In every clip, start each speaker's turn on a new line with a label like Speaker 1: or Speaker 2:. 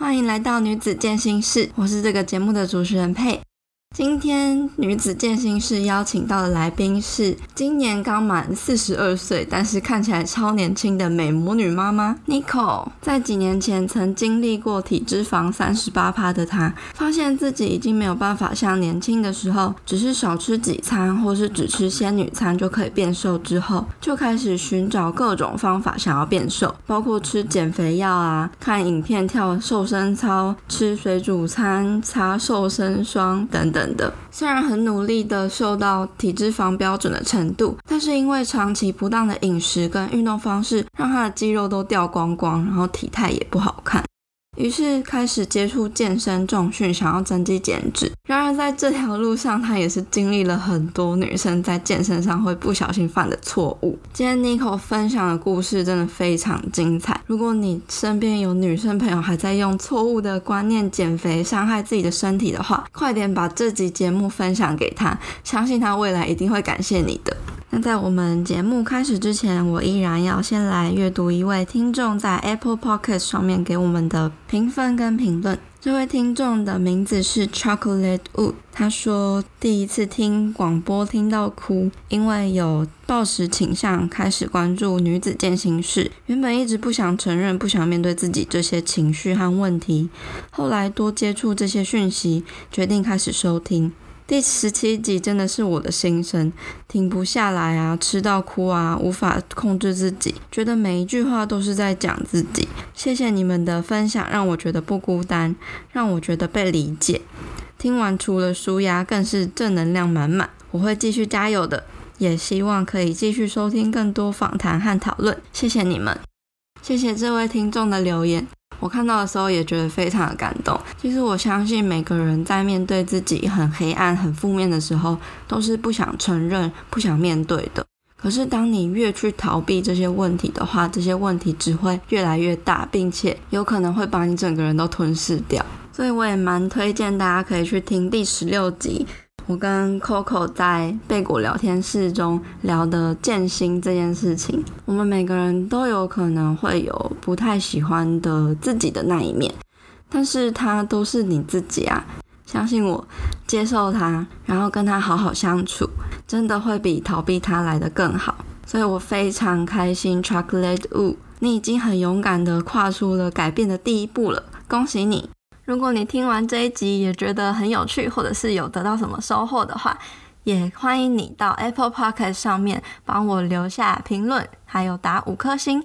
Speaker 1: 欢迎来到女子健心室，我是这个节目的主持人佩。今天女子健心室邀请到的来宾是今年刚满四十二岁，但是看起来超年轻的美魔女妈妈 Nico。在几年前曾经历过体脂肪三十八趴的她，发现自己已经没有办法像年轻的时候，只是少吃几餐或是只吃仙女餐就可以变瘦。之后就开始寻找各种方法想要变瘦，包括吃减肥药啊、看影片跳瘦身操、吃水煮餐、擦瘦身霜等等。的，虽然很努力的瘦到体脂肪标准的程度，但是因为长期不当的饮食跟运动方式，让他的肌肉都掉光光，然后体态也不好看。于是开始接触健身重训，想要增肌减脂。然而在这条路上，她也是经历了很多女生在健身上会不小心犯的错误。今天 Nico 分享的故事真的非常精彩。如果你身边有女生朋友还在用错误的观念减肥，伤害自己的身体的话，快点把这集节目分享给她，相信她未来一定会感谢你的。那在我们节目开始之前，我依然要先来阅读一位听众在 Apple Podcast 上面给我们的评分跟评论。这位听众的名字是 Chocolate Wood，他说第一次听广播听到哭，因为有暴食倾向，开始关注女子健行室。原本一直不想承认、不想面对自己这些情绪和问题，后来多接触这些讯息，决定开始收听。第十七集真的是我的心声，停不下来啊，吃到哭啊，无法控制自己，觉得每一句话都是在讲自己。谢谢你们的分享，让我觉得不孤单，让我觉得被理解。听完除了舒压，更是正能量满满。我会继续加油的，也希望可以继续收听更多访谈和讨论。谢谢你们，谢谢这位听众的留言。我看到的时候也觉得非常的感动。其实我相信每个人在面对自己很黑暗、很负面的时候，都是不想承认、不想面对的。可是当你越去逃避这些问题的话，这些问题只会越来越大，并且有可能会把你整个人都吞噬掉。所以我也蛮推荐大家可以去听第十六集。我跟 Coco 在贝果聊天室中聊的剑心这件事情，我们每个人都有可能会有不太喜欢的自己的那一面，但是它都是你自己啊，相信我，接受它，然后跟他好好相处，真的会比逃避它来的更好。所以我非常开心，Chocolate Wu，你已经很勇敢地跨出了改变的第一步了，恭喜你！如果你听完这一集也觉得很有趣，或者是有得到什么收获的话，也欢迎你到 Apple Podcast 上面帮我留下评论，还有打五颗星，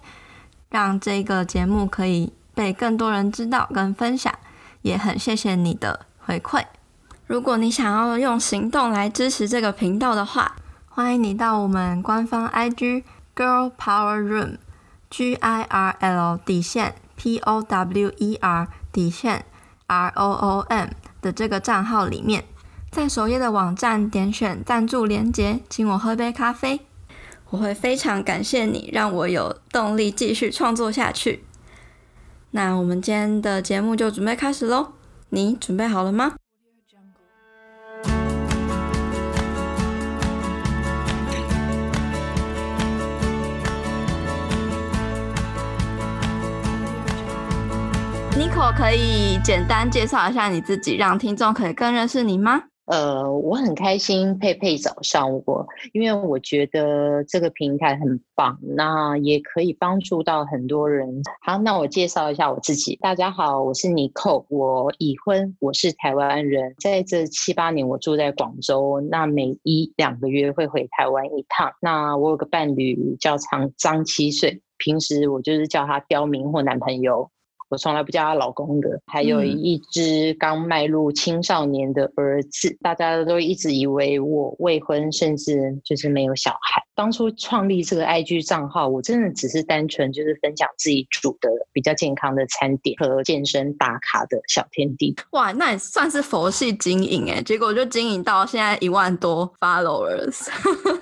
Speaker 1: 让这个节目可以被更多人知道跟分享。也很谢谢你的回馈。如果你想要用行动来支持这个频道的话，欢迎你到我们官方 IG Girl Power Room G I R L 底线 P O W E R 底线。R O O M 的这个账号里面，在首页的网站点选赞助连接，请我喝杯咖啡，我会非常感谢你，让我有动力继续创作下去。那我们今天的节目就准备开始喽，你准备好了吗？？Nico 可以简单介绍一下你自己，让听众可以更认识你吗？
Speaker 2: 呃，我很开心佩佩找上我，因为我觉得这个平台很棒，那也可以帮助到很多人。好，那我介绍一下我自己。大家好，我是 Nico，我已婚，我是台湾人，在这七八年我住在广州，那每一两个月会回台湾一趟。那我有个伴侣叫张张七岁，平时我就是叫他刁民或男朋友。我从来不叫他老公的，还有一只刚迈入青少年的儿子，嗯、大家都一直以为我未婚，甚至就是没有小孩。当初创立这个 IG 账号，我真的只是单纯就是分享自己煮的比较健康的餐点和健身打卡的小天地。
Speaker 1: 哇，那也算是佛系经营哎，结果就经营到现在一万多 followers，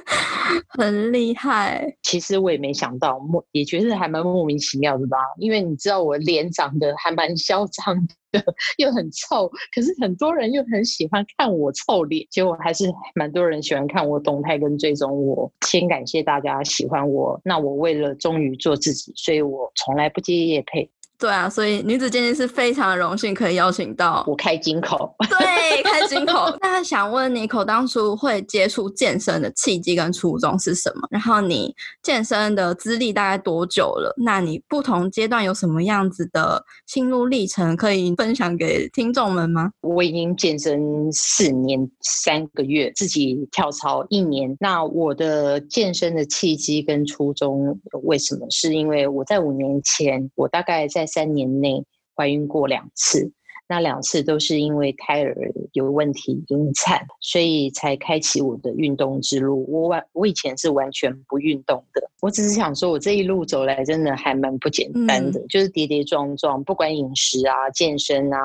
Speaker 1: 很厉害。
Speaker 2: 其实我也没想到，莫也觉得还蛮莫名其妙的吧，因为你知道我脸。长得还蛮嚣张的，又很臭，可是很多人又很喜欢看我臭脸，结果还是蛮多人喜欢看我动态跟追踪我。先感谢大家喜欢我，那我为了忠于做自己，所以我从来不接夜配。
Speaker 1: 对啊，所以女子健心室非常的荣幸可以邀请到
Speaker 2: 我开金口，
Speaker 1: 对，开金口。那想问 Nico 当初会接触健身的契机跟初衷是什么？然后你健身的资历大概多久了？那你不同阶段有什么样子的心路历程可以分享给听众们吗？
Speaker 2: 我已经健身四年三个月，自己跳操一年。那我的健身的契机跟初衷为什么？是因为我在五年前，我大概在三年内怀孕过两次，那两次都是因为胎儿有问题引产，所以才开启我的运动之路。我完，我以前是完全不运动的。我只是想说，我这一路走来真的还蛮不简单的，嗯、就是跌跌撞撞，不管饮食啊、健身啊。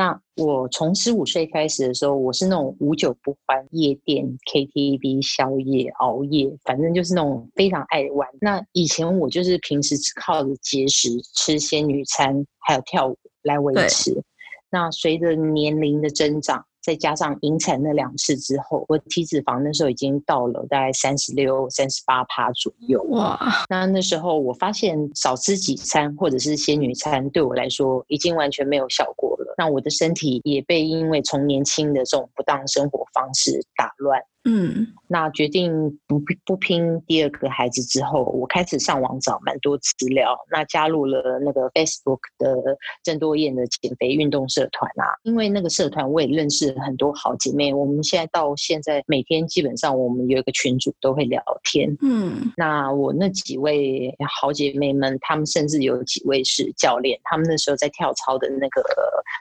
Speaker 2: 那我从十五岁开始的时候，我是那种无酒不欢，夜店、KTV、宵夜、熬夜，反正就是那种非常爱玩。那以前我就是平时只靠着节食、吃仙女餐，还有跳舞来维持。那随着年龄的增长，再加上引产那两次之后，我体脂肪那时候已经到了大概三十六、三十八趴左右。哇！那那时候我发现少吃几餐或者是仙女餐对我来说已经完全没有效果那我的身体也被因为从年轻的这种不当生活方式打乱。嗯，那决定不不拼第二个孩子之后，我开始上网找蛮多资料，那加入了那个 Facebook 的郑多燕的减肥运动社团啊，因为那个社团我也认识很多好姐妹，我们现在到现在每天基本上我们有一个群组都会聊天。嗯，那我那几位好姐妹们，她们甚至有几位是教练，她们那时候在跳操的那个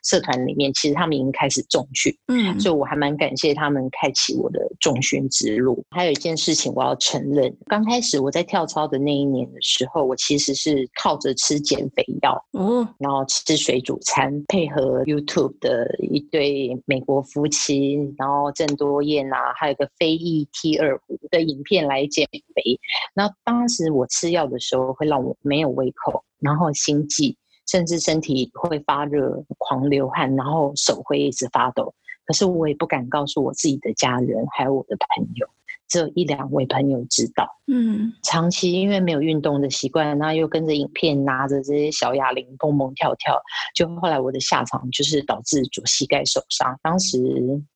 Speaker 2: 社团里面，其实她们已经开始重训。嗯，所以我还蛮感谢她们开启我的。重训之路，还有一件事情我要承认，刚开始我在跳操的那一年的时候，我其实是靠着吃减肥药，嗯，然后吃水煮餐，配合 YouTube 的一对美国夫妻，然后郑多燕啊，还有个非裔 T 二五的影片来减肥。那当时我吃药的时候，会让我没有胃口，然后心悸，甚至身体会发热、狂流汗，然后手会一直发抖。可是我也不敢告诉我自己的家人，还有我的朋友，只有一两位朋友知道。嗯，长期因为没有运动的习惯，然后又跟着影片拿着这些小哑铃蹦蹦跳跳，就后来我的下场就是导致左膝盖受伤。当时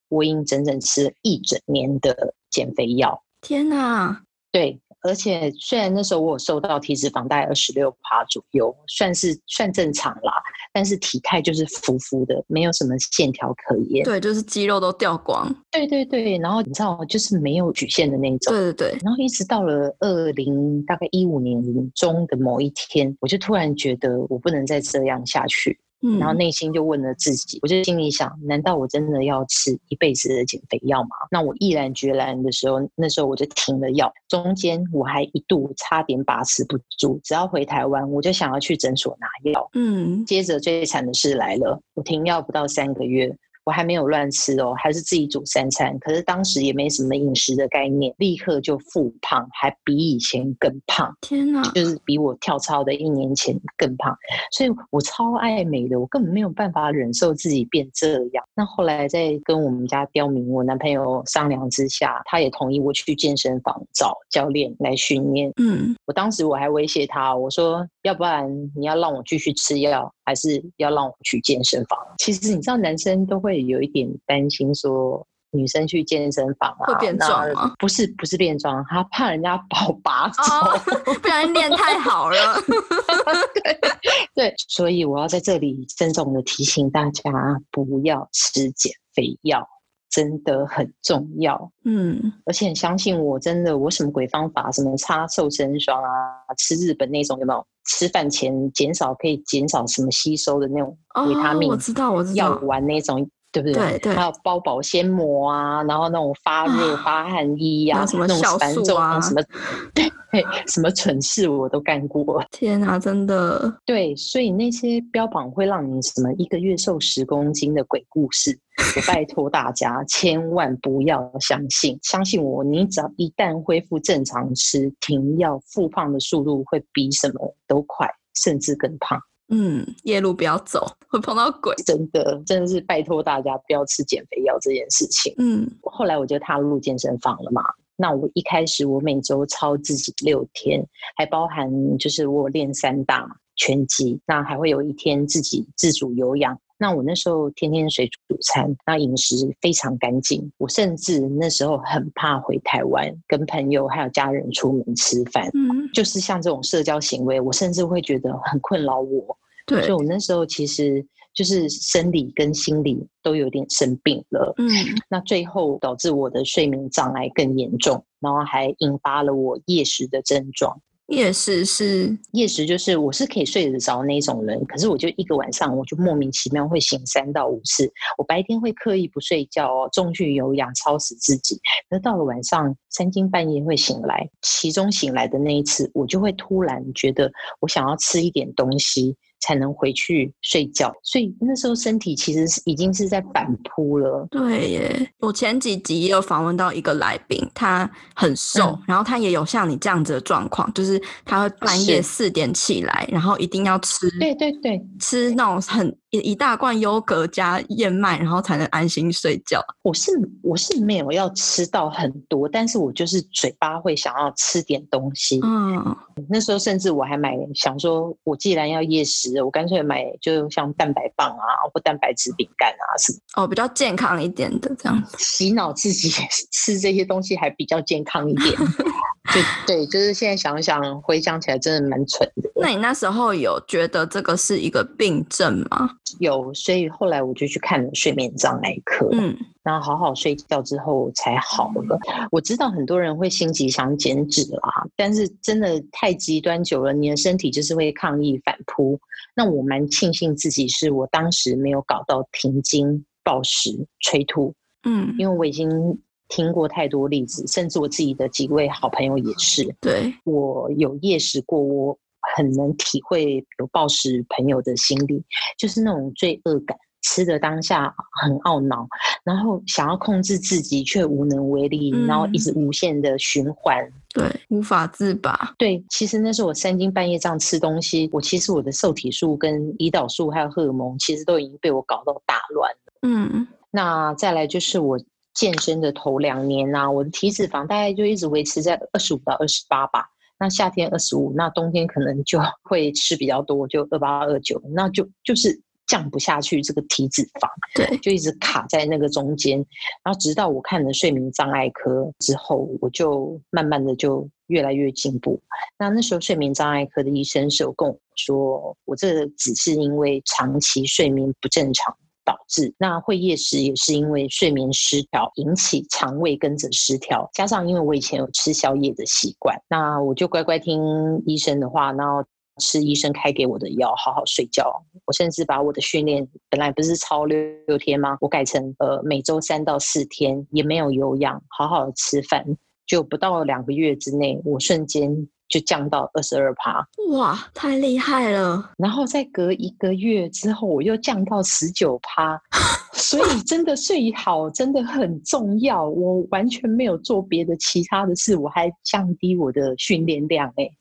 Speaker 2: 我已经整整吃了一整年的减肥药。
Speaker 1: 天哪！对。
Speaker 2: 而且虽然那时候我有瘦到体脂肪大概二十六趴左右，算是算正常啦，但是体态就是浮浮的，没有什么线条可言。
Speaker 1: 对，就是肌肉都掉光。
Speaker 2: 对对对，然后你知道，就是没有曲线的那种。
Speaker 1: 对对对。
Speaker 2: 然后一直到了二零大概一五年中的某一天，我就突然觉得我不能再这样下去。然后内心就问了自己，我就心里想：难道我真的要吃一辈子的减肥药吗？那我毅然决然的时候，那时候我就停了药。中间我还一度差点把持不住，只要回台湾，我就想要去诊所拿药。嗯，接着最惨的事来了，我停药不到三个月。我还没有乱吃哦，还是自己煮三餐。可是当时也没什么饮食的概念，立刻就复胖，还比以前更胖。
Speaker 1: 天哪！
Speaker 2: 就是比我跳操的一年前更胖。所以我超爱美的，我根本没有办法忍受自己变这样。那后来在跟我们家刁民，我男朋友商量之下，他也同意我去健身房找教练来训练。嗯，我当时我还威胁他，我说要不然你要让我继续吃药，还是要让我去健身房？其实你知道，男生都会。会有一点担心，说女生去健身房啊，
Speaker 1: 会变壮吗？
Speaker 2: 不是，不是变壮，她怕人家 把我拔走，
Speaker 1: 哦、不然练太好了。
Speaker 2: 对，对，所以我要在这里郑重的提醒大家，不要吃减肥药，真的很重要。嗯，而且相信我，真的，我什么鬼方法，什么擦瘦身霜啊，吃日本那种有没有？吃饭前减少可以减少什么吸收的那种维他命？
Speaker 1: 哦、我知道，我知道，
Speaker 2: 药丸那种。对不对？
Speaker 1: 对对，
Speaker 2: 还有包保鲜膜啊，然后那种发热发汗衣呀、啊，什么酵素啊，什么对，什么蠢事我都干过。
Speaker 1: 天啊，真的。
Speaker 2: 对，所以那些标榜会让你什么一个月瘦十公斤的鬼故事，我拜托大家千万不要相信。相信我，你只要一旦恢复正常吃，停药复胖的速度会比什么都快，甚至更胖。
Speaker 1: 嗯，夜路不要走，会碰到鬼。
Speaker 2: 真的，真的是拜托大家不要吃减肥药这件事情。嗯，后来我就踏入健身房了嘛。那我一开始我每周操自己六天，还包含就是我练三大，拳击，那还会有一天自己自主有氧。那我那时候天天水煮餐，那饮食非常干净。我甚至那时候很怕回台湾跟朋友还有家人出门吃饭，嗯，就是像这种社交行为，我甚至会觉得很困扰我。对，所以我那时候其实就是生理跟心理都有点生病了。嗯，那最后导致我的睡眠障碍更严重，然后还引发了我夜食的症状。
Speaker 1: 夜食是
Speaker 2: 夜食，就是我是可以睡得着那种人，可是我就一个晚上，我就莫名其妙会醒三到五次。我白天会刻意不睡觉哦，重训有氧，操死自己。可是到了晚上三更半夜会醒来，其中醒来的那一次，我就会突然觉得我想要吃一点东西。才能回去睡觉，所以那时候身体其实是已经是在反扑了。
Speaker 1: 对耶，我前几集也有访问到一个来宾，他很瘦，嗯、然后他也有像你这样子的状况，就是他会半夜四点起来，然后一定要吃，
Speaker 2: 对对对，
Speaker 1: 吃那种很。一一大罐优格加燕麦，然后才能安心睡觉。
Speaker 2: 我是我是没有要吃到很多，但是我就是嘴巴会想要吃点东西。嗯，那时候甚至我还买，想说我既然要夜食，我干脆买就像蛋白棒啊，或蛋白质饼干啊什么。
Speaker 1: 哦，比较健康一点的这样子，
Speaker 2: 洗脑自己吃这些东西还比较健康一点。对对，就是现在想想，回想起来真的蛮蠢的。
Speaker 1: 那你那时候有觉得这个是一个病症吗？
Speaker 2: 有，所以后来我就去看了睡眠障碍科，嗯，然后好好睡觉之后才好了。我知道很多人会心急想减脂啦，但是真的太极端久了，你的身体就是会抗议反扑。那我蛮庆幸自己是我当时没有搞到停经、暴食、催吐，嗯，因为我已经。听过太多例子，甚至我自己的几位好朋友也是。
Speaker 1: 对，
Speaker 2: 我有夜食过，我很能体会有暴食朋友的心理，就是那种罪恶感，吃的当下很懊恼，然后想要控制自己却无能为力，嗯、然后一直无限的循环，
Speaker 1: 对，无法自拔。
Speaker 2: 对，其实那时候我三更半夜这样吃东西，我其实我的受体素跟胰岛素还有荷尔蒙，其实都已经被我搞到大乱了。嗯，那再来就是我。健身的头两年啊，我的体脂肪大概就一直维持在二十五到二十八吧。那夏天二十五，那冬天可能就 会吃比较多，就二八二九，那就就是降不下去这个体脂肪，
Speaker 1: 对，
Speaker 2: 就一直卡在那个中间。然后直到我看了睡眠障碍科之后，我就慢慢的就越来越进步。那那时候睡眠障碍科的医生是有跟我说，我这只是因为长期睡眠不正常。导致那会夜食也是因为睡眠失调引起肠胃跟着失调，加上因为我以前有吃宵夜的习惯，那我就乖乖听医生的话，然后吃医生开给我的药，好好睡觉。我甚至把我的训练本来不是超六六天吗？我改成呃每周三到四天，也没有有氧，好好的吃饭，就不到两个月之内，我瞬间。就降到二十二趴，
Speaker 1: 哇，太厉害了！
Speaker 2: 然后再隔一个月之后，我又降到十九趴，所以真的睡好真的很重要。我完全没有做别的其他的事，我还降低我的训练量诶。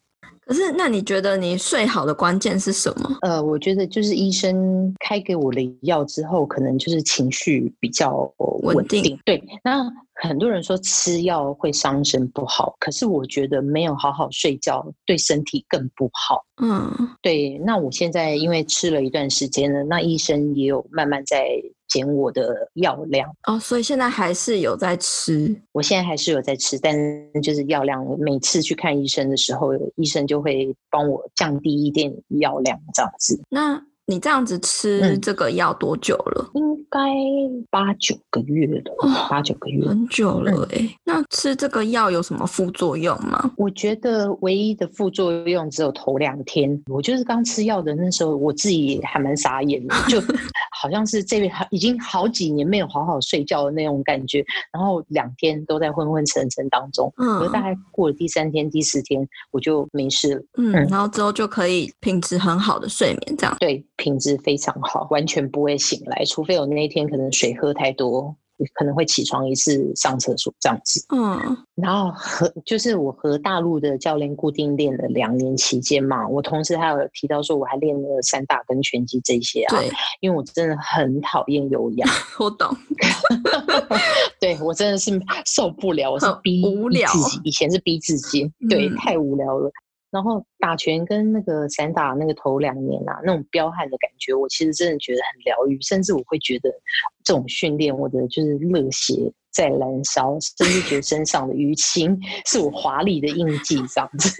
Speaker 1: 可是，那你觉得你睡好的关键是什么？
Speaker 2: 呃，我觉得就是医生开给我的药之后，可能就是情绪比较稳定。对，那很多人说吃药会伤身不好，可是我觉得没有好好睡觉对身体更不好。嗯，对。那我现在因为吃了一段时间了，那医生也有慢慢在。减我的药量
Speaker 1: 哦，所以现在还是有在吃。
Speaker 2: 我现在还是有在吃，但就是药量，每次去看医生的时候，医生就就会帮我降低一点药量，这样子。
Speaker 1: 那。你这样子吃这个药多久了？
Speaker 2: 嗯、应该八九个月了，哦、八九个月，
Speaker 1: 很久了哎、欸。嗯、那吃这个药有什么副作用吗？
Speaker 2: 我觉得唯一的副作用只有头两天。我就是刚吃药的那时候，我自己还蛮傻眼的，就 好像是这边已经好几年没有好好睡觉的那种感觉，然后两天都在昏昏沉沉当中。嗯，可是大概过了第三天、第四天，我就没事了。
Speaker 1: 嗯，嗯然后之后就可以品质很好的睡眠，这样
Speaker 2: 对。品质非常好，完全不会醒来，除非我那一天可能水喝太多，可能会起床一次上厕所这样子。嗯，然后和 就是我和大陆的教练固定练了两年期间嘛，我同时还有提到说我还练了散打跟拳击这些啊。
Speaker 1: 对，
Speaker 2: 因为我真的很讨厌有氧。
Speaker 1: 我懂。
Speaker 2: 对，我真的是受不了，我是逼自己，无聊。以前是逼自己，对，太无聊了。然后打拳跟那个散打那个头两年啊，那种彪悍的感觉，我其实真的觉得很疗愈，甚至我会觉得这种训练我的就是热血在燃烧，甚至觉得身上的淤青是我华丽的印记这样子。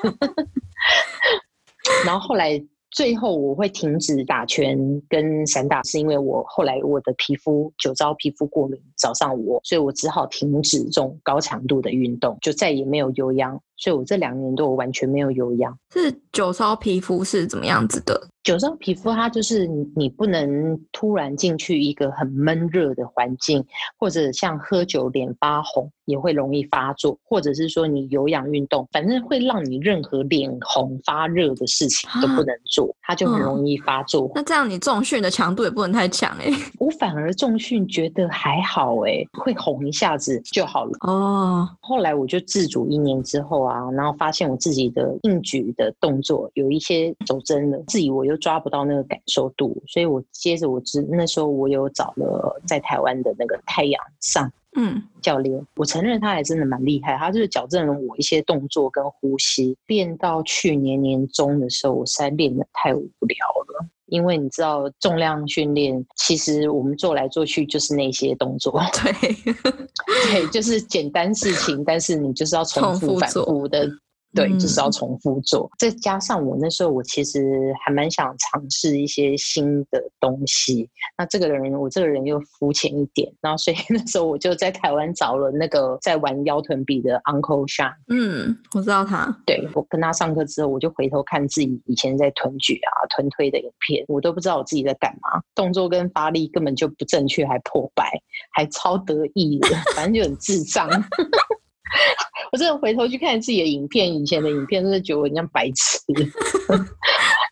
Speaker 2: 然后后来。最后我会停止打拳跟散打，是因为我后来我的皮肤酒糟皮肤过敏找上我，所以我只好停止这种高强度的运动，就再也没有有氧。所以我这两年都完全没有有氧。
Speaker 1: 是酒糟皮肤是怎么样子的？
Speaker 2: 酒糟皮肤它就是你不能突然进去一个很闷热的环境，或者像喝酒脸发红也会容易发作，或者是说你有氧运动，反正会让你任何脸红发热的事情都不能做，啊、它就很容易发作。
Speaker 1: 嗯、那这样你重训的强度也不能太强哎、欸。
Speaker 2: 我反而重训觉得还好哎、欸，会红一下子就好了。哦，后来我就自主一年之后啊。啊，然后发现我自己的硬举的动作有一些走针了，自己我又抓不到那个感受度，所以我接着我知那时候我有找了在台湾的那个太阳上嗯教练，嗯、我承认他还真的蛮厉害，他就是矫正了我一些动作跟呼吸，练到去年年中的时候，我实在练的太无聊了。因为你知道重量训练，其实我们做来做去就是那些动作，
Speaker 1: 对，
Speaker 2: 对，就是简单事情，但是你就是要重复反复的。对，就是要重复做。嗯、再加上我那时候，我其实还蛮想尝试一些新的东西。那这个人，我这个人又肤浅一点，然后所以 那时候我就在台湾找了那个在玩腰臀比的 Uncle Sean。
Speaker 1: 嗯，我知道他。
Speaker 2: 对，我跟他上课之后，我就回头看自己以前在臀举啊、臀推的影片，我都不知道我自己在干嘛，动作跟发力根本就不正确，还破百，还超得意的，反正就很智障。我真的回头去看自己的影片，以前的影片，真的觉得我像白痴。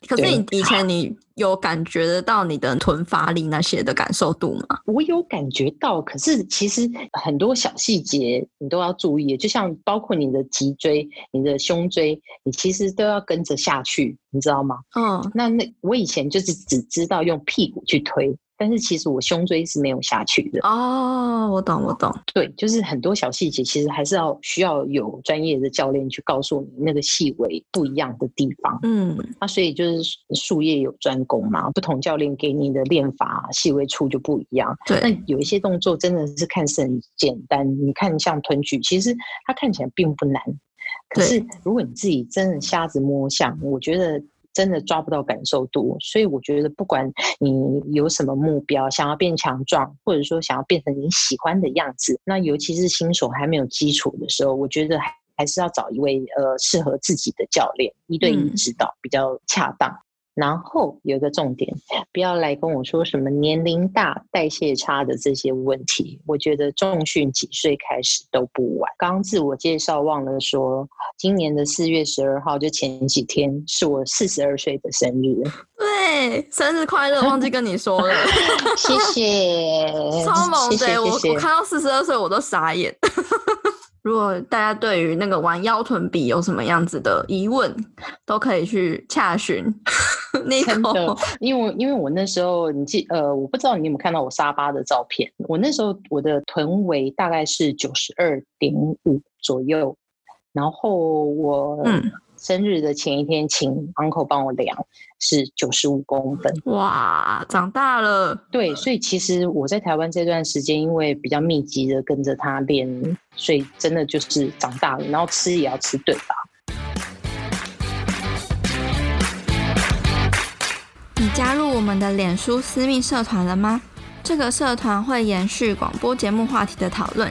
Speaker 1: 可是你以前你有感觉得到你的臀发力那些的感受度吗？
Speaker 2: 我有感觉到，可是其实很多小细节你都要注意，就像包括你的脊椎、你的胸椎，你其实都要跟着下去，你知道吗？嗯，那那我以前就是只知道用屁股去推。但是其实我胸椎是没有下去的
Speaker 1: 哦，我懂我懂，
Speaker 2: 对，就是很多小细节，其实还是要需要有专业的教练去告诉你那个细微不一样的地方。嗯，那所以就是术业有专攻嘛，不同教练给你的练法细微处就不一样。对，那有一些动作真的是看似很简单，你看像臀举，其实它看起来并不难，可是如果你自己真的瞎子摸象，我觉得。真的抓不到感受度，所以我觉得不管你有什么目标，想要变强壮，或者说想要变成你喜欢的样子，那尤其是新手还没有基础的时候，我觉得还是要找一位呃适合自己的教练，一对一指导比较恰当。嗯然后有一个重点，不要来跟我说什么年龄大、代谢差的这些问题。我觉得重训几岁开始都不晚。刚自我介绍忘了说，今年的四月十二号就前几天是我四十二岁的生日。
Speaker 1: 对，生日快乐！忘记跟你说了，
Speaker 2: 谢谢，
Speaker 1: 超猛的！我我看到四十二岁我都傻眼。如果大家对于那个玩腰臀比有什么样子的疑问，都可以去洽询。
Speaker 2: 真的，因为因为我那时候你记呃，我不知道你有没有看到我沙巴的照片。我那时候我的臀围大概是九十二点五左右，然后我生日的前一天请 uncle 帮我量是九十五公分。
Speaker 1: 哇，长大了。
Speaker 2: 对，所以其实我在台湾这段时间，因为比较密集的跟着他练，所以真的就是长大了。然后吃也要吃对吧？
Speaker 1: 你加入我们的脸书私密社团了吗？这个社团会延续广播节目话题的讨论，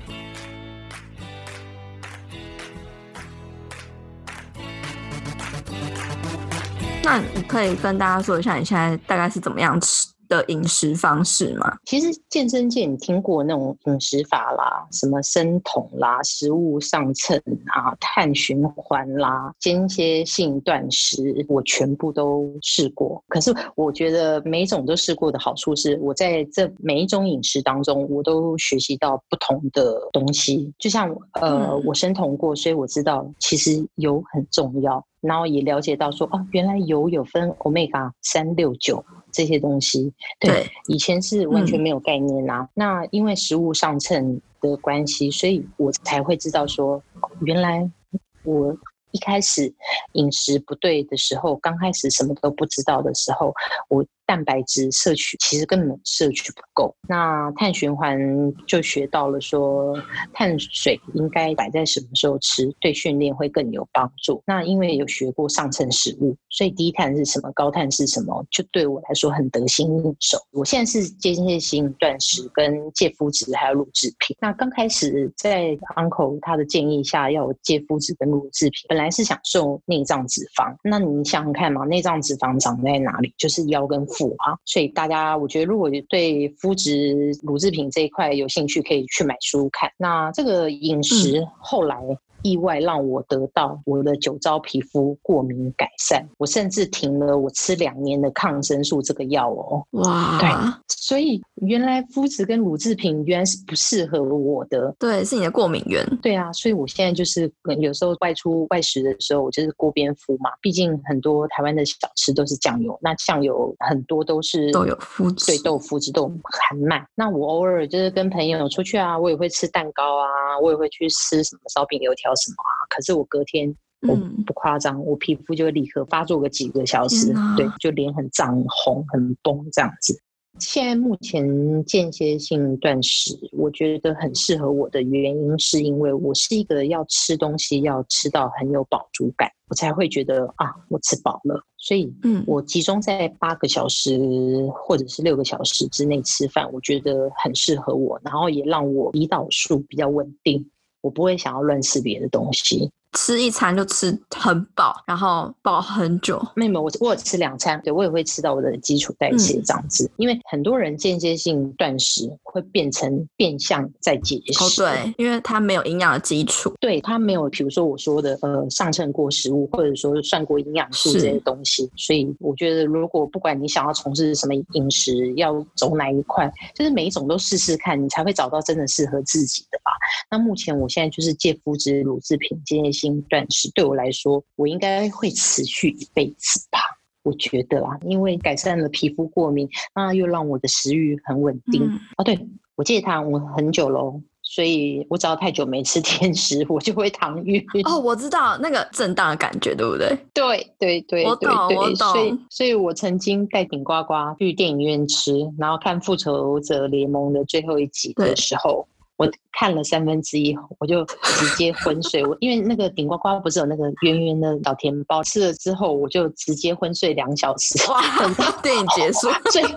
Speaker 1: 那你可以跟大家说一下，你现在大概是怎么样吃的饮食方式吗？
Speaker 2: 其实健身界你听过那种饮食法啦，什么生酮啦、食物上秤啊、碳循环啦、间歇性断食，我全部都试过。可是我觉得每一种都试过的好处是，我在这每一种饮食当中，我都学习到不同的东西。就像呃，我生酮过，所以我知道其实油很重要。然后也了解到说，哦，原来油有分 omega 三六九这些东西。对，对以前是完全没有概念啊。嗯、那因为食物上秤的关系，所以我才会知道说，原来我一开始饮食不对的时候，刚开始什么都不知道的时候，我。蛋白质摄取其实根本摄取不够，那碳循环就学到了说，碳水应该摆在什么时候吃，对训练会更有帮助。那因为有学过上层食物，所以低碳是什么，高碳是什么，就对我来说很得心应手。我现在是间歇性断食跟戒麸质还有乳制品。那刚开始在 Uncle 他的建议下要戒麸质跟乳制品，本来是想瘦内脏脂肪。那你想想看嘛，内脏脂肪长在哪里？就是腰跟腹。啊，所以大家，我觉得如果对肤质乳制品这一块有兴趣，可以去买书看。那这个饮食后来。意外让我得到我的酒糟皮肤过敏改善，我甚至停了我吃两年的抗生素这个药哦。哇，对，所以原来肤质跟乳制品原来是不适合我的，
Speaker 1: 对，是你的过敏源。
Speaker 2: 对啊，所以我现在就是有时候外出外食的时候，我就是锅边敷嘛。毕竟很多台湾的小吃都是酱油，那酱油很多都是
Speaker 1: 都有肤质，
Speaker 2: 对，都有麸质，都含鳗。那我偶尔就是跟朋友出去啊，我也会吃蛋糕啊，我也会去吃什么烧饼油条。什么啊？可是我隔天，我不夸张，嗯、我皮肤就会立刻发作个几个小时，对，就脸很胀、红、很崩这样子。现在目前间歇性断食，我觉得很适合我的原因，是因为我是一个要吃东西要吃到很有饱足感，我才会觉得啊，我吃饱了。所以，嗯，我集中在八个小时或者是六个小时之内吃饭，我觉得很适合我，然后也让我胰岛素比较稳定。我不会想要乱吃别的东西。
Speaker 1: 吃一餐就吃很饱，然后饱很久。
Speaker 2: 妹妹，我我有吃两餐，对，我也会吃到我的基础代谢这样子。嗯、因为很多人间歇性断食会变成变相在节食。
Speaker 1: 哦，对，因为它没有营养的基础。
Speaker 2: 对，它没有，比如说我说的呃上称过食物，或者说算过营养素这些东西。所以我觉得，如果不管你想要从事什么饮食，要走哪一块，就是每一种都试试看，你才会找到真的适合自己的吧。那目前我现在就是戒麸质乳制品间歇性。断食对我来说，我应该会持续一辈子吧？我觉得啊，因为改善了皮肤过敏，那又让我的食欲很稳定。嗯、哦，对，我戒糖我很久喽，所以我只要太久没吃甜食，我就会糖晕。
Speaker 1: 哦，我知道那个震荡的感觉，对不对？
Speaker 2: 对对对，
Speaker 1: 我懂我懂。
Speaker 2: 所以，所以我曾经带顶呱呱去电影院吃，然后看《复仇者联盟》的最后一集的时候。我看了三分之一，我就直接昏睡。我因为那个顶呱呱不是有那个圆圆的小甜包，吃了之后我就直接昏睡两小时。哇！等到电影结束，最后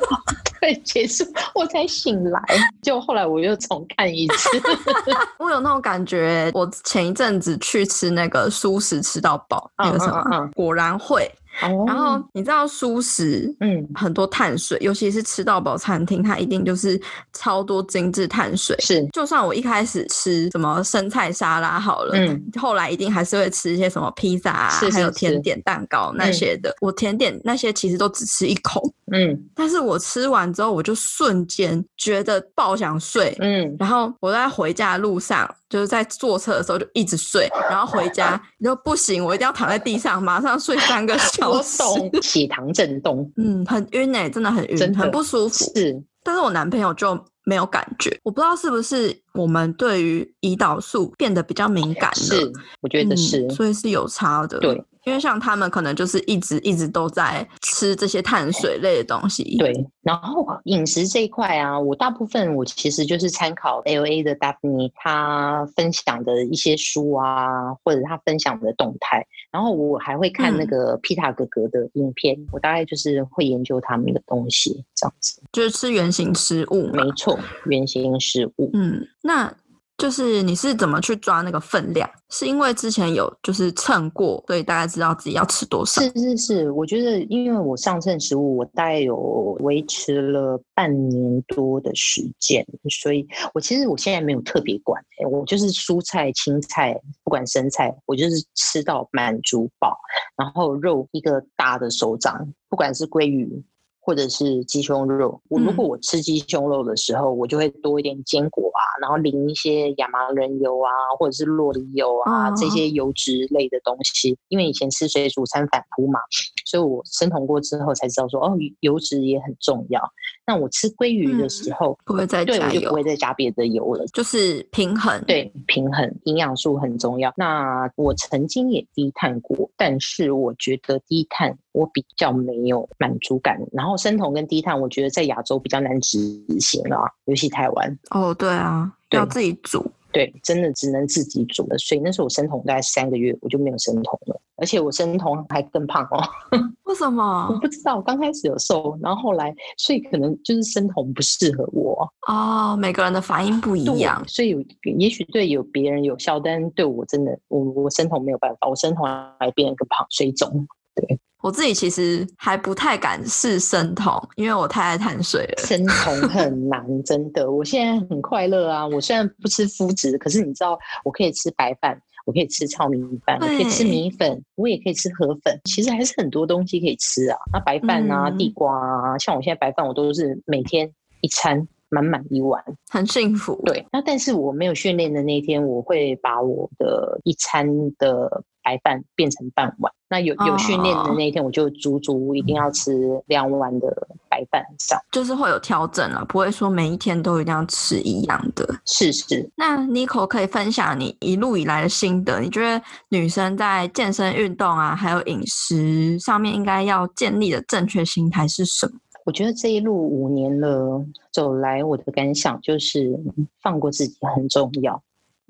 Speaker 2: 对结束我才醒来。就后来我又重看一次。
Speaker 1: 我有那种感觉，我前一阵子去吃那个蔬食吃到饱，那个什么，嗯、果然会。然后你知道蔬食，嗯，很多碳水，嗯、尤其是吃到饱餐厅，它一定就是超多精致碳水。是，就算我一开始吃什么生菜沙拉好了，嗯，后来一定还是会吃一些什么披萨啊，是是是还有甜点、蛋糕那些的。嗯、我甜点那些其实都只吃一口，嗯，但是我吃完之后，我就瞬间觉得爆想睡，嗯，然后我在回家的路上。就是在坐车的时候就一直睡，然后回家你说不行，我一定要躺在地上，马上睡三个 小时。
Speaker 2: 血糖震动，
Speaker 1: 嗯，很晕哎、欸，真的很晕，很不舒服。是，但是我男朋友就没有感觉，我不知道是不是我们对于胰岛素变得比较敏感了，
Speaker 2: 是，我觉得是、嗯，
Speaker 1: 所以是有差的。对。因为像他们可能就是一直一直都在吃这些碳水类的东西。
Speaker 2: 对，然后饮食这一块啊，我大部分我其实就是参考 LA 的 Daphne 他分享的一些书啊，或者他分享的动态，然后我还会看那个 Pita 哥哥的影片，嗯、我大概就是会研究他们的东西这样子。
Speaker 1: 就是吃原型食物，
Speaker 2: 没错，原型食物。
Speaker 1: 嗯，那。就是你是怎么去抓那个分量？是因为之前有就是称过，所以大概知道自己要吃多少？
Speaker 2: 是是是，我觉得因为我上秤食物，我大概有维持了半年多的时间，所以我其实我现在没有特别管，我就是蔬菜、青菜，不管生菜，我就是吃到满足饱，然后肉一个大的手掌，不管是鲑鱼。或者是鸡胸肉，我如果我吃鸡胸肉的时候，嗯、我就会多一点坚果啊，然后淋一些亚麻仁油啊，或者是洛梨油啊、哦、这些油脂类的东西。因为以前吃水煮餐反扑嘛，所以我生酮过之后才知道说，哦，油脂也很重要。那我吃鲑鱼的时候，
Speaker 1: 嗯、不会再加油，
Speaker 2: 对，我就不会再加别的油了，
Speaker 1: 就是平衡。
Speaker 2: 对，平衡营养素很重要。那我曾经也低碳过，但是我觉得低碳我比较没有满足感，然后。生酮跟低碳，我觉得在亚洲比较难执行啊，尤其台湾。
Speaker 1: 哦，对啊，对要自己煮。
Speaker 2: 对，真的只能自己煮了。所以那时候我生酮大概三个月，我就没有生酮了。而且我生酮还更胖哦。
Speaker 1: 为什么？
Speaker 2: 我不知道。刚开始有瘦，然后后来，所以可能就是生酮不适合我。
Speaker 1: 哦，每个人的反应不一样。
Speaker 2: 所以也许对有别人有效，但对我真的，我我生酮没有办法。我生酮还变得更胖，水肿。对。
Speaker 1: 我自己其实还不太敢试生酮，因为我太爱碳水了。
Speaker 2: 生酮很难，真的。我现在很快乐啊！我虽然不吃麸质，可是你知道，我可以吃白饭，我可以吃糙米饭，我可以吃米粉，我也可以吃河粉。其实还是很多东西可以吃啊。那白饭啊，地瓜啊，像我现在白饭，我都是每天一餐。满满一碗，
Speaker 1: 很幸福。
Speaker 2: 对，那但是我没有训练的那一天，我会把我的一餐的白饭变成半碗。那有有训练的那一天，我就足足一定要吃两碗的白饭以上。
Speaker 1: 就是会有调整了，不会说每一天都一定要吃一样的。
Speaker 2: 是是。
Speaker 1: 那 Nico 可以分享你一路以来的心得？你觉得女生在健身运动啊，还有饮食上面，应该要建立的正确心态是什么？
Speaker 2: 我觉得这一路五年了走来，我的感想就是放过自己很重要，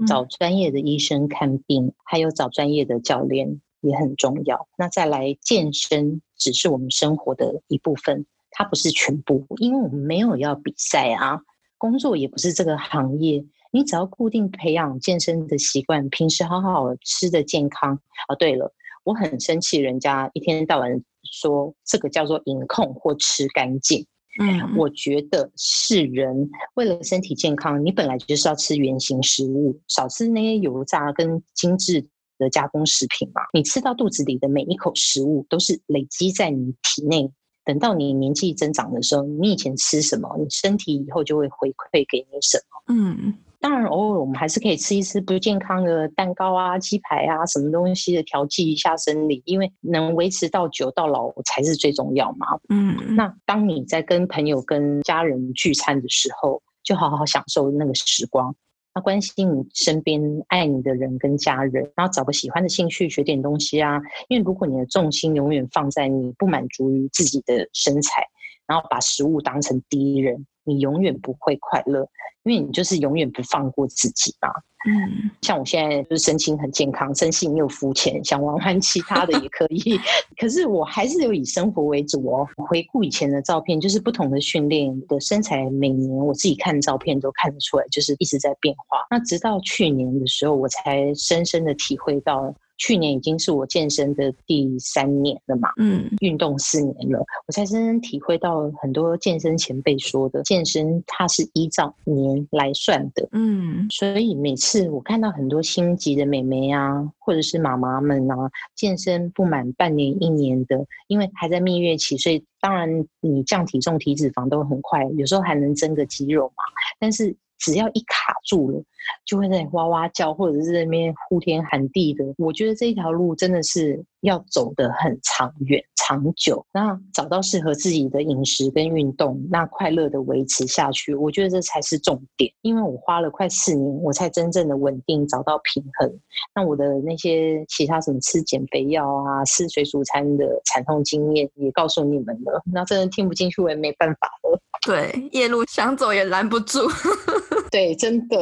Speaker 2: 找专业的医生看病，还有找专业的教练也很重要。那再来健身，只是我们生活的一部分，它不是全部，因为我们没有要比赛啊，工作也不是这个行业，你只要固定培养健身的习惯，平时好好吃的健康。哦，对了，我很生气，人家一天到晚。说这个叫做饮控或吃干净，嗯，我觉得是人为了身体健康，你本来就是要吃原型食物，少吃那些油炸跟精致的加工食品嘛。你吃到肚子里的每一口食物，都是累积在你体内，等到你年纪增长的时候，你以前吃什么，你身体以后就会回馈给你什么，嗯。当然，偶尔我们还是可以吃一吃不健康的蛋糕啊、鸡排啊，什么东西的调剂一下生理，因为能维持到久到老才是最重要嘛。嗯，那当你在跟朋友、跟家人聚餐的时候，就好好享受那个时光，那关心你身边爱你的人跟家人，然后找个喜欢的兴趣学点东西啊。因为如果你的重心永远放在你不满足于自己的身材，然后把食物当成第一人，你永远不会快乐。因为你就是永远不放过自己嘛，嗯，像我现在就是身心很健康，身心又肤浅，想玩玩其他的也可以，可是我还是有以生活为主哦。回顾以前的照片，就是不同的训练的身材，每年我自己看照片都看得出来，就是一直在变化。那直到去年的时候，我才深深的体会到。去年已经是我健身的第三年了嘛，嗯，运动四年了，我才深深体会到很多健身前辈说的，健身它是依照年来算的，嗯，所以每次我看到很多心急的美眉啊，或者是妈妈们啊，健身不满半年一年的，因为还在蜜月期，所以当然你降体重、体脂肪都很快，有时候还能增个肌肉嘛，但是。只要一卡住了，就会在哇哇叫，或者是在那边呼天喊地的。我觉得这一条路真的是要走得很长远、长久。那找到适合自己的饮食跟运动，那快乐的维持下去，我觉得这才是重点。因为我花了快四年，我才真正的稳定找到平衡。那我的那些其他什么吃减肥药啊、吃水煮餐的惨痛经验，也告诉你们了。那真的听不进去，我也没办法了。
Speaker 1: 对，夜路想走也拦不住。
Speaker 2: 对，真的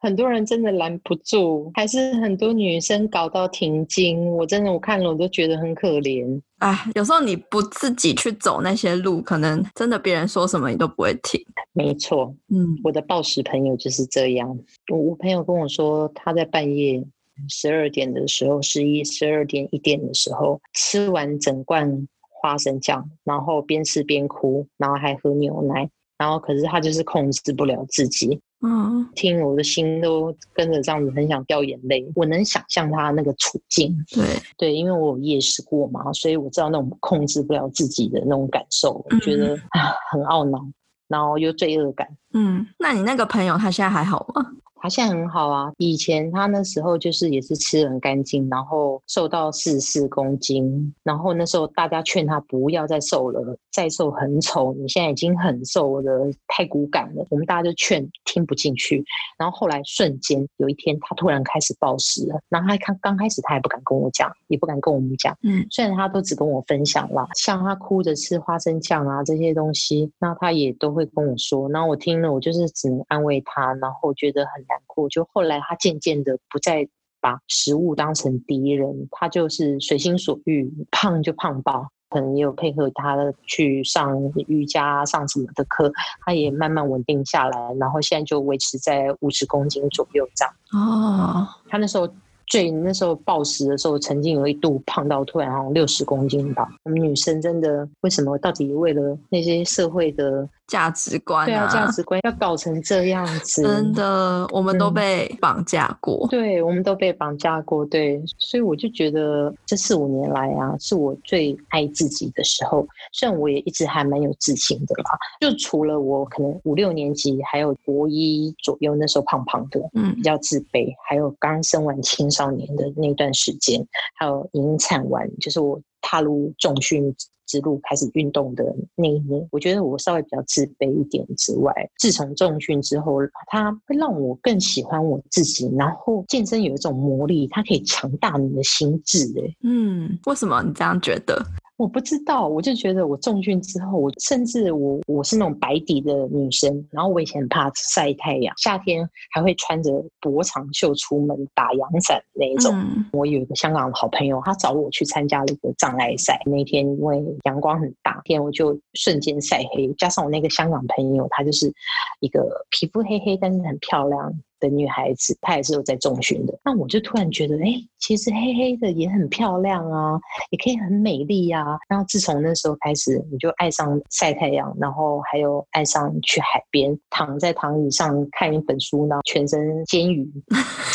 Speaker 2: 很多人真的拦不住，还是很多女生搞到停经。我真的我看了我都觉得很可怜。
Speaker 1: 哎，有时候你不自己去走那些路，可能真的别人说什么你都不会听。
Speaker 2: 没错，嗯，我的暴食朋友就是这样。我我朋友跟我说，他在半夜十二点的时候，十一、十二点、一点的时候，吃完整罐花生酱，然后边吃边哭，然后还喝牛奶，然后可是他就是控制不了自己。嗯，听我的心都跟着这样子，很想掉眼泪。我能想象他那个处境，
Speaker 1: 对
Speaker 2: 对，因为我有夜视过嘛，所以我知道那种控制不了自己的那种感受，我觉得啊很懊恼，然后又罪恶感。
Speaker 1: 嗯，那你那个朋友他现在还好吗？
Speaker 2: 他现在很好啊，以前他那时候就是也是吃得很干净，然后瘦到四十四公斤，然后那时候大家劝他不要再瘦了，再瘦很丑，你现在已经很瘦了，太骨感了，我们大家就劝听不进去，然后后来瞬间有一天他突然开始暴食了，然后他刚刚开始他也不敢跟我讲，也不敢跟我们讲，嗯，虽然他都只跟我分享了，像他哭着吃花生酱啊这些东西，那他也都会跟我说，然后我听了我就是只能安慰他，然后觉得很。难过，就后来他渐渐的不再把食物当成敌人，他就是随心所欲，胖就胖吧，可能也有配合他的去上瑜伽、上什么的课，他也慢慢稳定下来，然后现在就维持在五十公斤左右这样。哦，他那时候。最那时候暴食的时候，曾经有一度胖到突然好像六十公斤吧。我们女生真的为什么到底为了那些社会的
Speaker 1: 价值观啊，
Speaker 2: 对啊，价值观要搞成这样子？
Speaker 1: 真的，我们都被绑架过。
Speaker 2: 嗯，对，我们都被绑架过。对，所以我就觉得这四五年来啊，是我最爱自己的时候。虽然我也一直还蛮有自信的啦，就除了我可能五六年级还有国一左右那时候胖胖的，嗯，比较自卑，还有刚生完青少年的那段时间，还有引产完，就是我踏入重训之路开始运动的那一年，我觉得我稍微比较自卑一点之外，自从重训之后，它会让我更喜欢我自己。然后健身有一种魔力，它可以强大你的心智。哎，
Speaker 1: 嗯，为什么你这样觉得？
Speaker 2: 我不知道，我就觉得我重训之后，我甚至我我是那种白底的女生，然后我以前很怕晒太阳，夏天还会穿着薄长袖出门打阳伞那一种。嗯、我有一个香港的好朋友，他找我去参加了一个障碍赛，那天因为阳光很大，天我就瞬间晒黑，加上我那个香港朋友，她就是一个皮肤黑黑，但是很漂亮。的女孩子，她也是有在重训的。那我就突然觉得，哎、欸，其实黑黑的也很漂亮啊，也可以很美丽啊。然后自从那时候开始，我就爱上晒太阳，然后还有爱上去海边，躺在躺椅上看一本书，然后全身煎鱼，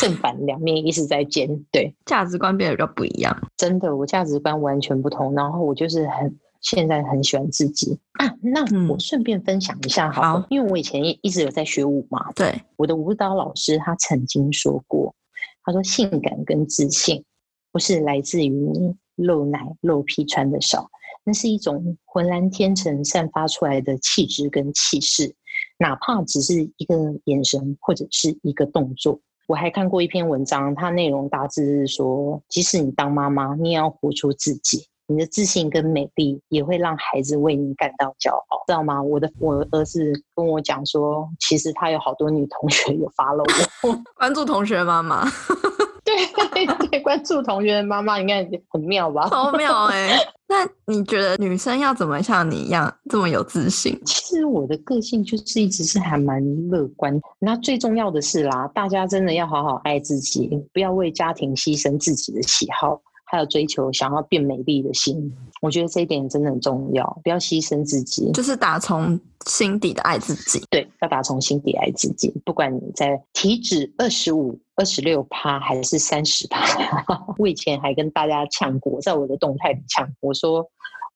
Speaker 2: 正反两面一直在煎。对，
Speaker 1: 价值观变得比较不一样。
Speaker 2: 真的，我价值观完全不同。然后我就是很。现在很喜欢自己啊，那我顺便分享一下好，好、嗯，因为我以前也一直有在学舞嘛。
Speaker 1: 对，
Speaker 2: 我的舞蹈老师他曾经说过，他说性感跟自信不是来自于你露奶露屁穿的少，那是一种浑然天成散发出来的气质跟气势，哪怕只是一个眼神或者是一个动作。我还看过一篇文章，它内容大致是说，即使你当妈妈，你也要活出自己。你的自信跟美丽也会让孩子为你感到骄傲，知道吗？我的我的儿子跟我讲说，其实他有好多女同学有 follow 我，
Speaker 1: 关注同学妈妈，
Speaker 2: 对对对，关注同学的妈妈应该很妙吧？
Speaker 1: 好妙哎、欸！那你觉得女生要怎么像你一样这么有自信？
Speaker 2: 其实我的个性就是一直是还蛮乐观。那最重要的是啦，大家真的要好好爱自己，不要为家庭牺牲自己的喜好。还有追求想要变美丽的心，我觉得这一点真的很重要，不要牺牲自己，
Speaker 1: 就是打从心底的爱自己。
Speaker 2: 对，要打从心底爱自己，不管你在体脂二十五、二十六趴还是三十趴。我以前还跟大家呛过，在我的动态里呛，我说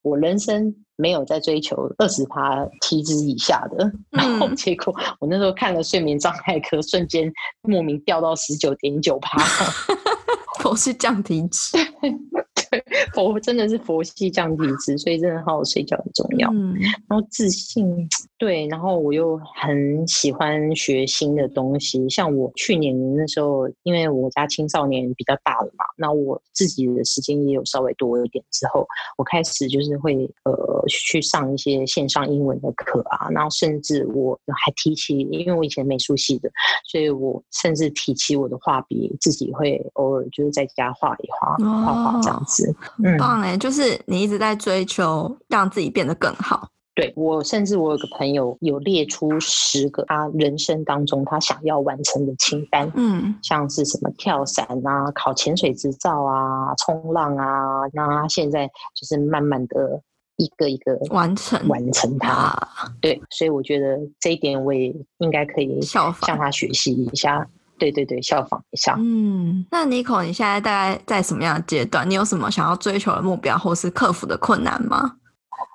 Speaker 2: 我人生没有在追求二十趴体脂以下的，嗯、然后结果我那时候看了睡眠障碍科，瞬间莫名掉到十九点九趴。
Speaker 1: 我是降体脂，
Speaker 2: 对，佛真的是佛系降体脂，所以真的好好睡觉很重要。嗯，然后自信，对，然后我又很喜欢学新的东西。像我去年那时候，因为我家青少年比较大了嘛，那我自己的时间也有稍微多一点。之后，我开始就是会呃去上一些线上英文的课啊，然后甚至我还提起，因为我以前美术系的，所以我甚至提起我的画笔，自己会偶尔就是在家画一画，画画这样子。
Speaker 1: 很棒哎，就是你一直在追求让自己变得更好。
Speaker 2: 对，我甚至我有个朋友有列出十个他人生当中他想要完成的清单，嗯，像是什么跳伞啊、考潜水执照啊、冲浪啊，那他现在就是慢慢的一个一个
Speaker 1: 完成
Speaker 2: 完成它。对，所以我觉得这一点我也应该可以向他学习一下。对对对，效仿一下。
Speaker 1: 嗯，那 Nico，你现在大概在什么样的阶段？你有什么想要追求的目标，或是克服的困难吗？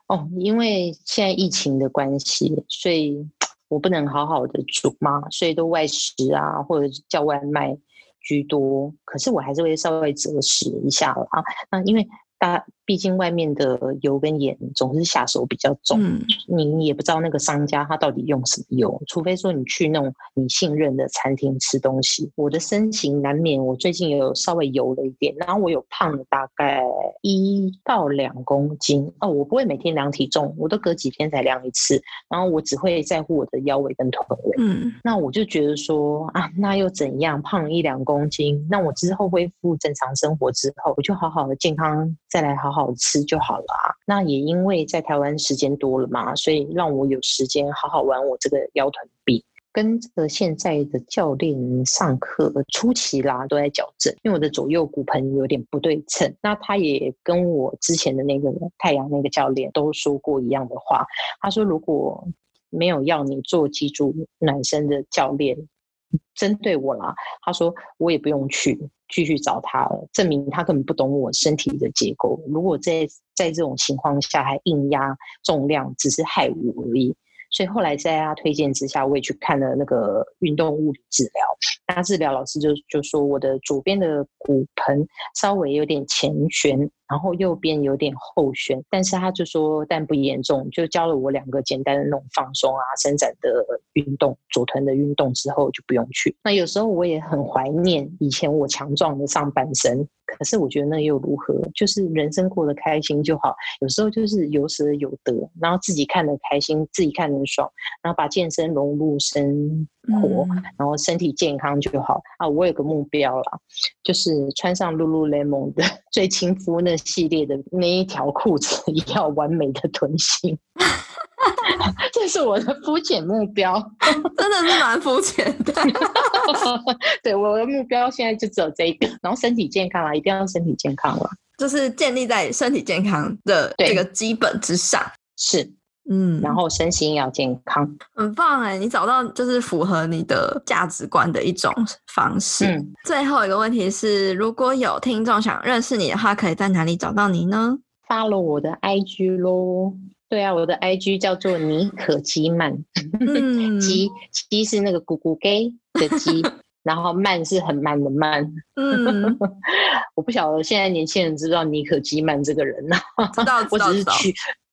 Speaker 2: 哦，因为现在疫情的关系，所以 我不能好好的煮嘛，所以都外食啊，或者叫外卖居多。可是我还是会稍微择食一下啦。那因为。它毕竟外面的油跟盐总是下手比较重，嗯，你也不知道那个商家他到底用什么油，除非说你去那种你信任的餐厅吃东西。我的身形难免，我最近有稍微油了一点，然后我有胖了大概一到两公斤哦。我不会每天量体重，我都隔几天才量一次，然后我只会在乎我的腰围跟臀围。嗯，那我就觉得说啊，那又怎样？胖了一两公斤，那我之后恢复正常生活之后，我就好好的健康。再来好好吃就好了啊！那也因为在台湾时间多了嘛，所以让我有时间好好玩我这个腰臀臂。跟着现在的教练上课初期啦，都在矫正，因为我的左右骨盆有点不对称。那他也跟我之前的那个太阳那个教练都说过一样的话，他说如果没有要你做脊柱暖身的教练。针对我啦，他说我也不用去继续找他了，证明他根本不懂我身体的结构。如果在在这种情况下还硬压重量，只是害我而已。所以后来在他推荐之下，我也去看了那个运动物理治疗。那治疗老师就就说我的左边的骨盆稍微有点前旋。然后右边有点后旋，但是他就说但不严重，就教了我两个简单的那种放松啊、伸展的运动，左臀的运动之后就不用去。那有时候我也很怀念以前我强壮的上半身，可是我觉得那又如何？就是人生过得开心就好。有时候就是有舍有得，然后自己看得开心，自己看得爽，然后把健身融入生活，嗯、然后身体健康就好啊。我有个目标啦，就是穿上 Lululemon 的 最亲肤那。系列的那一条裤子也 要完美的臀型，这是我的肤浅目标，
Speaker 1: 真的是蛮肤浅的。
Speaker 2: 对，我的目标现在就只有这一个，然后身体健康啊，一定要身体健康了，
Speaker 1: 就是建立在身体健康的这个基本之上，
Speaker 2: 是。嗯，然后身心要健康，
Speaker 1: 很棒哎！你找到就是符合你的价值观的一种方式。嗯，最后一个问题是，如果有听众想认识你的话，可以在哪里找到你呢
Speaker 2: ？Follow 我的 IG 咯。对啊，我的 IG 叫做尼可基曼。嗯，基基是那个咕咕 gay 的基，然后慢是很慢的慢。嗯，我不晓得现在年轻人知不知道尼可基曼这个人呢？
Speaker 1: 知道，知道，知道。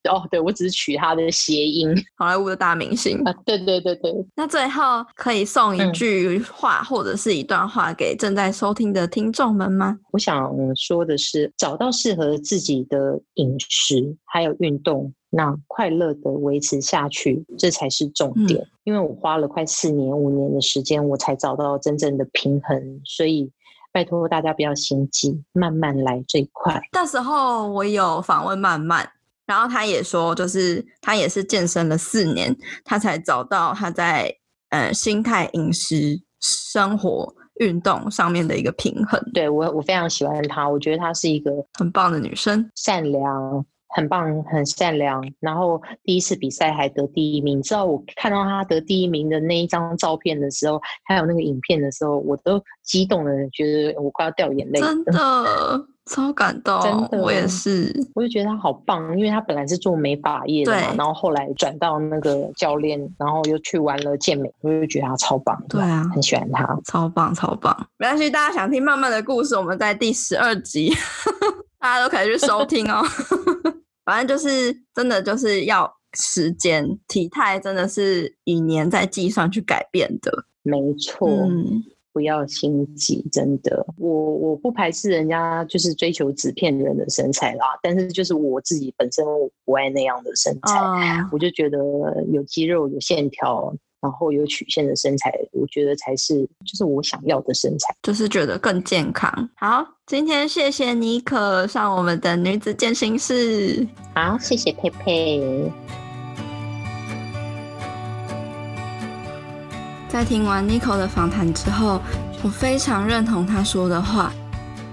Speaker 2: 哦，对，我只是取他的谐音，
Speaker 1: 好莱坞的大明星
Speaker 2: 啊，对对对对。
Speaker 1: 那最后可以送一句话或者是一段话给正在收听的听众们吗？
Speaker 2: 我想说的是，找到适合自己的饮食还有运动，那快乐的维持下去，这才是重点。嗯。因为我花了快四年五年的时间，我才找到真正的平衡，所以拜托大家不要心急，慢慢来最快。
Speaker 1: 那时候我有访问曼曼。然后他也说，就是他也是健身了四年，他才找到他在呃心态、饮食、生活、运动上面的一个平衡。
Speaker 2: 对，我，我非常喜欢她，我觉得她是一个
Speaker 1: 很棒的女生，
Speaker 2: 善良，很棒，很善良。然后第一次比赛还得第一名，你知道我看到他得第一名的那一张照片的时候，还有那个影片的时候，我都激动的觉得我快要掉眼泪。
Speaker 1: 真的。超感动，真的，我也是，
Speaker 2: 我就觉得他好棒，因为他本来是做美发业的嘛，然后后来转到那个教练，然后又去玩了健美，我就觉得他超棒，
Speaker 1: 对啊，
Speaker 2: 很喜欢他，
Speaker 1: 超棒超棒。没关系，大家想听曼曼的故事，我们在第十二集，大家都可以去收听哦。反正就是真的就是要时间，体态真的是以年在计算去改变的。
Speaker 2: 没错。嗯不要心急，真的，我我不排斥人家就是追求纸片人的身材啦，但是就是我自己本身我不爱那样的身材，哦、我就觉得有肌肉、有线条，然后有曲线的身材，我觉得才是就是我想要的身材，
Speaker 1: 就是觉得更健康。好，今天谢谢妮可上我们的女子健身室，
Speaker 2: 好，谢谢佩佩。
Speaker 1: 在听完 Nico 的访谈之后，我非常认同他说的话：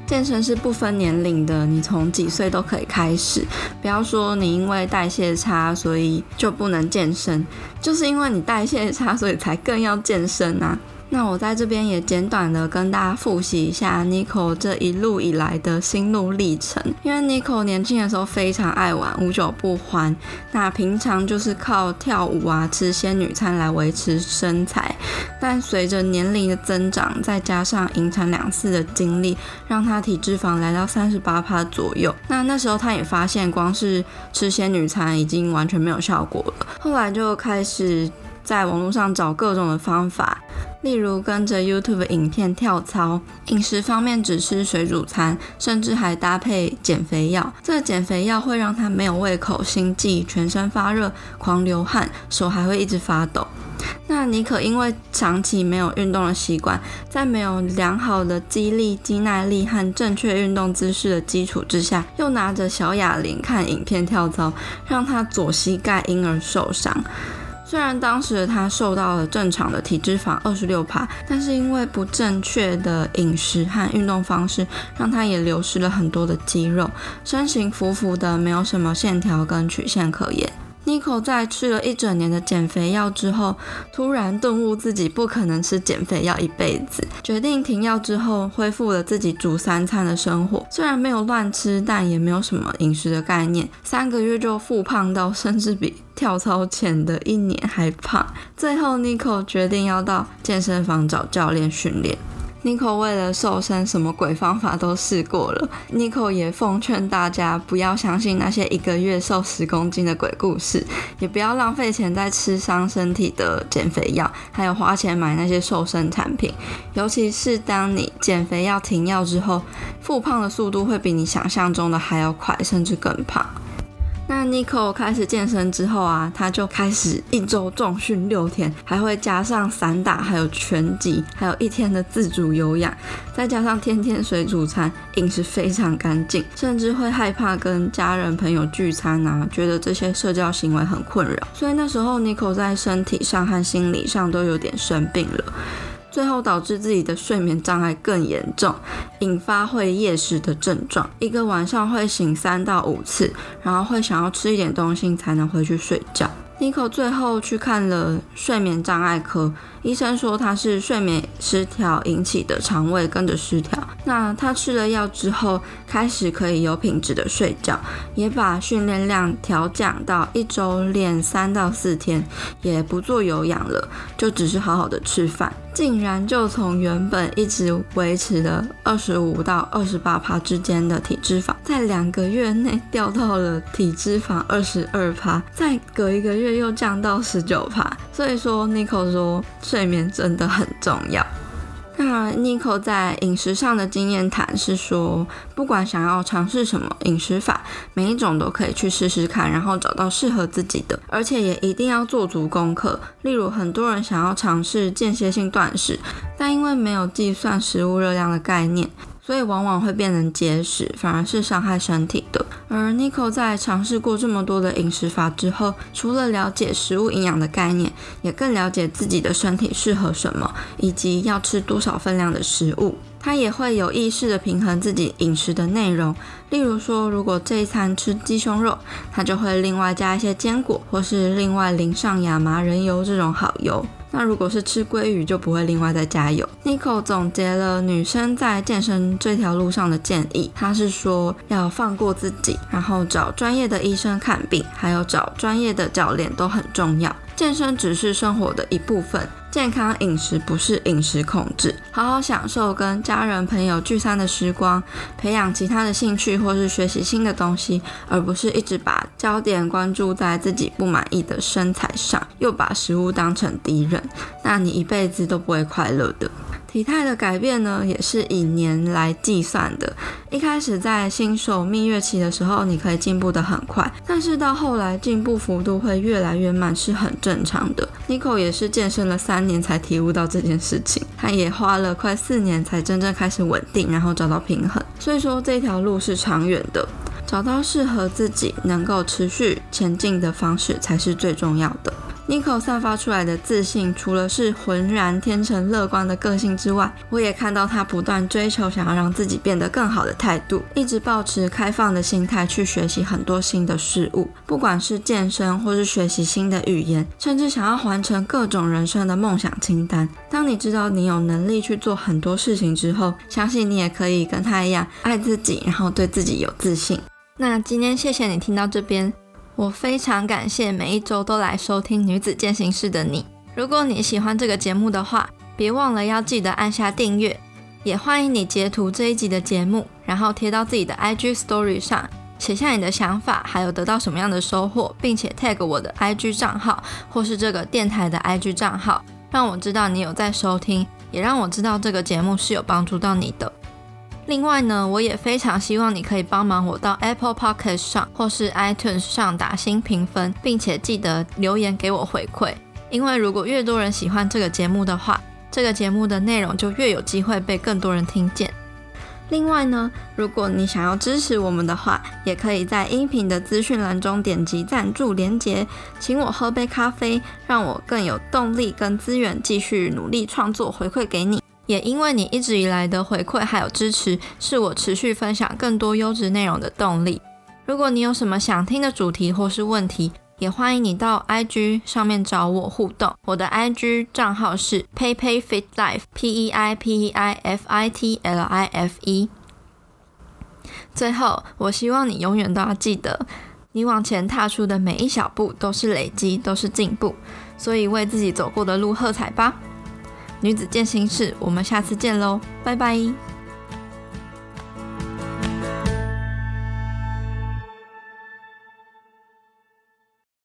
Speaker 1: 健身是不分年龄的，你从几岁都可以开始。不要说你因为代谢差，所以就不能健身，就是因为你代谢差，所以才更要健身啊。那我在这边也简短的跟大家复习一下 Nico 这一路以来的心路历程。因为 Nico 年轻的时候非常爱玩，无酒不欢。那平常就是靠跳舞啊、吃仙女餐来维持身材。但随着年龄的增长，再加上引产两次的经历，让他体脂肪来到三十八趴左右。那那时候他也发现，光是吃仙女餐已经完全没有效果了。后来就开始在网络上找各种的方法。例如跟着 YouTube 影片跳操，饮食方面只吃水煮餐，甚至还搭配减肥药。这个减肥药会让他没有胃口、心悸、全身发热、狂流汗，手还会一直发抖。那妮可因为长期没有运动的习惯，在没有良好的肌力、肌耐力和正确运动姿势的基础之下，又拿着小哑铃看影片跳操，让他左膝盖因而受伤。虽然当时他受到了正常的体脂肪二十六趴，但是因为不正确的饮食和运动方式，让他也流失了很多的肌肉，身形浮浮的，没有什么线条跟曲线可言。Nico 在吃了一整年的减肥药之后，突然顿悟自己不可能吃减肥药一辈子，决定停药之后，恢复了自己煮三餐的生活。虽然没有乱吃，但也没有什么饮食的概念，三个月就复胖到甚至比跳操前的一年还胖。最后，Nico 决定要到健身房找教练训练。Nico 为了瘦身，什么鬼方法都试过了。Nico 也奉劝大家不要相信那些一个月瘦十公斤的鬼故事，也不要浪费钱在吃伤身体的减肥药，还有花钱买那些瘦身产品。尤其是当你减肥药停药之后，复胖的速度会比你想象中的还要快，甚至更胖。那 Nico 开始健身之后啊，他就开始一周重训六天，还会加上散打，还有拳击，还有一天的自主有氧，再加上天天水煮餐，饮食非常干净，甚至会害怕跟家人朋友聚餐啊，觉得这些社交行为很困扰，所以那时候 Nico 在身体上和心理上都有点生病了。最后导致自己的睡眠障碍更严重，引发会夜食的症状，一个晚上会醒三到五次，然后会想要吃一点东西才能回去睡觉。Nico 最后去看了睡眠障碍科，医生说他是睡眠失调引起的肠胃跟着失调。那他吃了药之后，开始可以有品质的睡觉，也把训练量调降到一周练三到四天，也不做有氧了，就只是好好的吃饭。竟然就从原本一直维持的二十五到二十八趴之间的体脂肪，在两个月内 掉到了体脂肪二十二趴，再隔一个月又降到十九趴。所以说，Nico 说睡眠真的很重要。那 Nico 在饮食上的经验谈是说，不管想要尝试什么饮食法，每一种都可以去试试看，然后找到适合自己的，而且也一定要做足功课。例如，很多人想要尝试间歇性断食，但因为没有计算食物热量的概念。所以往往会变成节食，反而是伤害身体的。而 Nico 在尝试过这么多的饮食法之后，除了了解食物营养的概念，也更了解自己的身体适合什么，以及要吃多少分量的食物。他也会有意识地平衡自己饮食的内容。例如说，如果这一餐吃鸡胸肉，他就会另外加一些坚果，或是另外淋上亚麻仁油这种好油。那如果是吃鲑鱼，就不会另外再加油。Nico 总结了女生在健身这条路上的建议，他是说要放过自己，然后找专业的医生看病，还有找专业的教练都很重要。健身只是生活的一部分。健康饮食不是饮食控制，好好享受跟家人朋友聚餐的时光，培养其他的兴趣或是学习新的东西，而不是一直把焦点关注在自己不满意的身材上，又把食物当成敌人，那你一辈子都不会快乐的。体态的改变呢，也是以年来计算的。一开始在新手蜜月期的时候，你可以进步得很快，但是到后来进步幅度会越来越慢，是很正常的。Nico 也是健身了三年才体悟到这件事情，他也花了快四年才真正开始稳定，然后找到平衡。所以说这条路是长远的，找到适合自己能够持续前进的方式才是最重要的。Nico 散发出来的自信，除了是浑然天成、乐观的个性之外，我也看到他不断追求想要让自己变得更好的态度，一直保持开放的心态去学习很多新的事物，不管是健身或是学习新的语言，甚至想要完成各种人生的梦想清单。当你知道你有能力去做很多事情之后，相信你也可以跟他一样爱自己，然后对自己有自信。那今天谢谢你听到这边。我非常感谢每一周都来收听《女子健行室》的你。如果你喜欢这个节目的话，别忘了要记得按下订阅。也欢迎你截图这一集的节目，然后贴到自己的 IG Story 上，写下你的想法，还有得到什么样的收获，并且 tag 我的 IG 账号或是这个电台的 IG 账号，让我知道你有在收听，也让我知道这个节目是有帮助到你的。另外呢，我也非常希望你可以帮忙我到 Apple Podcast 上或是 iTunes 上打新评分，并且记得留言给我回馈。因为如果越多人喜欢这个节目的话，这个节目的内容就越有机会被更多人听见。另外呢，如果你想要支持我们的话，也可以在音频的资讯栏中点击赞助连结，请我喝杯咖啡，让我更有动力跟资源继续努力创作，回馈给你。也因为你一直以来的回馈还有支持，是我持续分享更多优质内容的动力。如果你有什么想听的主题或是问题，也欢迎你到 IG 上面找我互动。我的 IG 账号是 peipei.fitlife，P E I P E I F I T L I F E。最后，我希望你永远都要记得，你往前踏出的每一小步都是累积，都是进步。所以，为自己走过的路喝彩吧！女子健心室，我们下次见喽，拜拜。